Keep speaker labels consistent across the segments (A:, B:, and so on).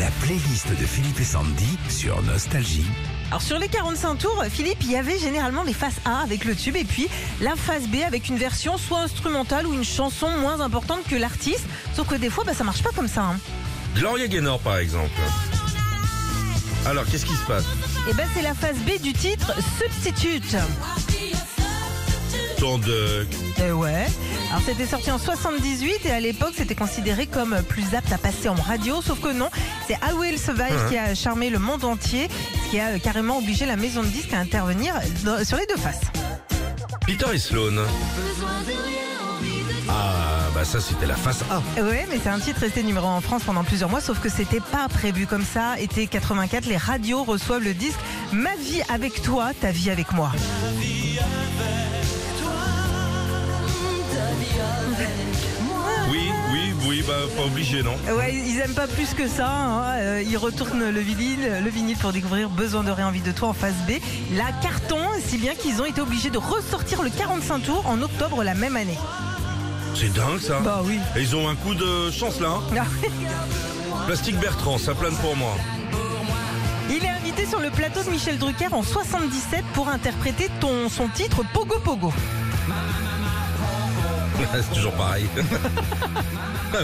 A: La playlist de Philippe et Sandy sur Nostalgie.
B: Alors sur les 45 tours, Philippe, il y avait généralement les faces A avec le tube et puis la face B avec une version soit instrumentale ou une chanson moins importante que l'artiste. Sauf que des fois, bah, ça marche pas comme ça. hein.
C: Gloria Gaynor par exemple. Alors qu'est-ce qui se passe?
B: Et ben c'est la face B du titre Substitute.
C: Tour de...
B: Eh ouais. Alors c'était sorti en 78 et à l'époque c'était considéré comme plus apte à passer en radio, sauf que non, c'est I Will Survive qui a charmé le monde entier, ce qui a euh, carrément obligé la maison de disques à intervenir dans- sur les deux faces.
C: Peter et Sloan. Ah bah ça c'était la face A.
B: Ouais, mais c'est un titre resté numéro 1 en France pendant plusieurs mois, sauf que c'était pas prévu comme ça. Été 84, les radios reçoivent le disque Ma vie avec toi, ta vie avec moi.
C: Oui, pas obligé non.
B: Ouais, ils aiment pas plus que ça. hein. Euh, Ils retournent le vinyle, le vinyle pour découvrir Besoin de rien, envie de toi en face B. La carton, si bien qu'ils ont été obligés de ressortir le 45 tours en octobre la même année.
C: C'est dingue ça.
B: Bah oui.
C: Et ils ont un coup de chance là. hein. Plastique Bertrand, ça plane pour moi.
B: Il est invité sur le plateau de Michel Drucker en 77 pour interpréter ton, son titre Pogo Pogo.
C: C'est toujours pareil. Ah.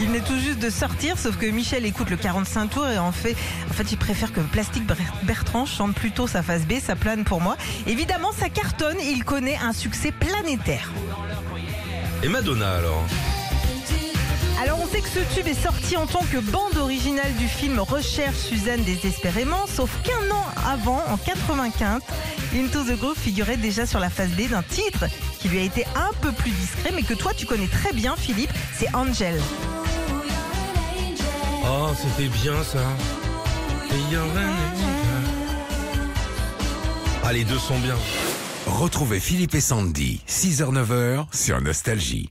B: Il venait tout juste de sortir, sauf que Michel écoute le 45 tours et en fait, en fait, il préfère que Plastique Ber- Bertrand chante plutôt sa face B, ça plane pour moi. Évidemment, ça cartonne il connaît un succès planétaire.
C: Et Madonna alors
B: Alors, on sait que ce tube est sorti en tant que bande originale du film Recherche Suzanne désespérément, sauf qu'un an avant, en 95, Into the Groove figurait déjà sur la face B d'un titre qui lui a été un peu plus discret, mais que toi tu connais très bien, Philippe, c'est Angel.
C: Oh c'était bien ça. Et y en a- Ah les deux sont bien.
A: Retrouvez Philippe et Sandy, 6h-9h sur Nostalgie.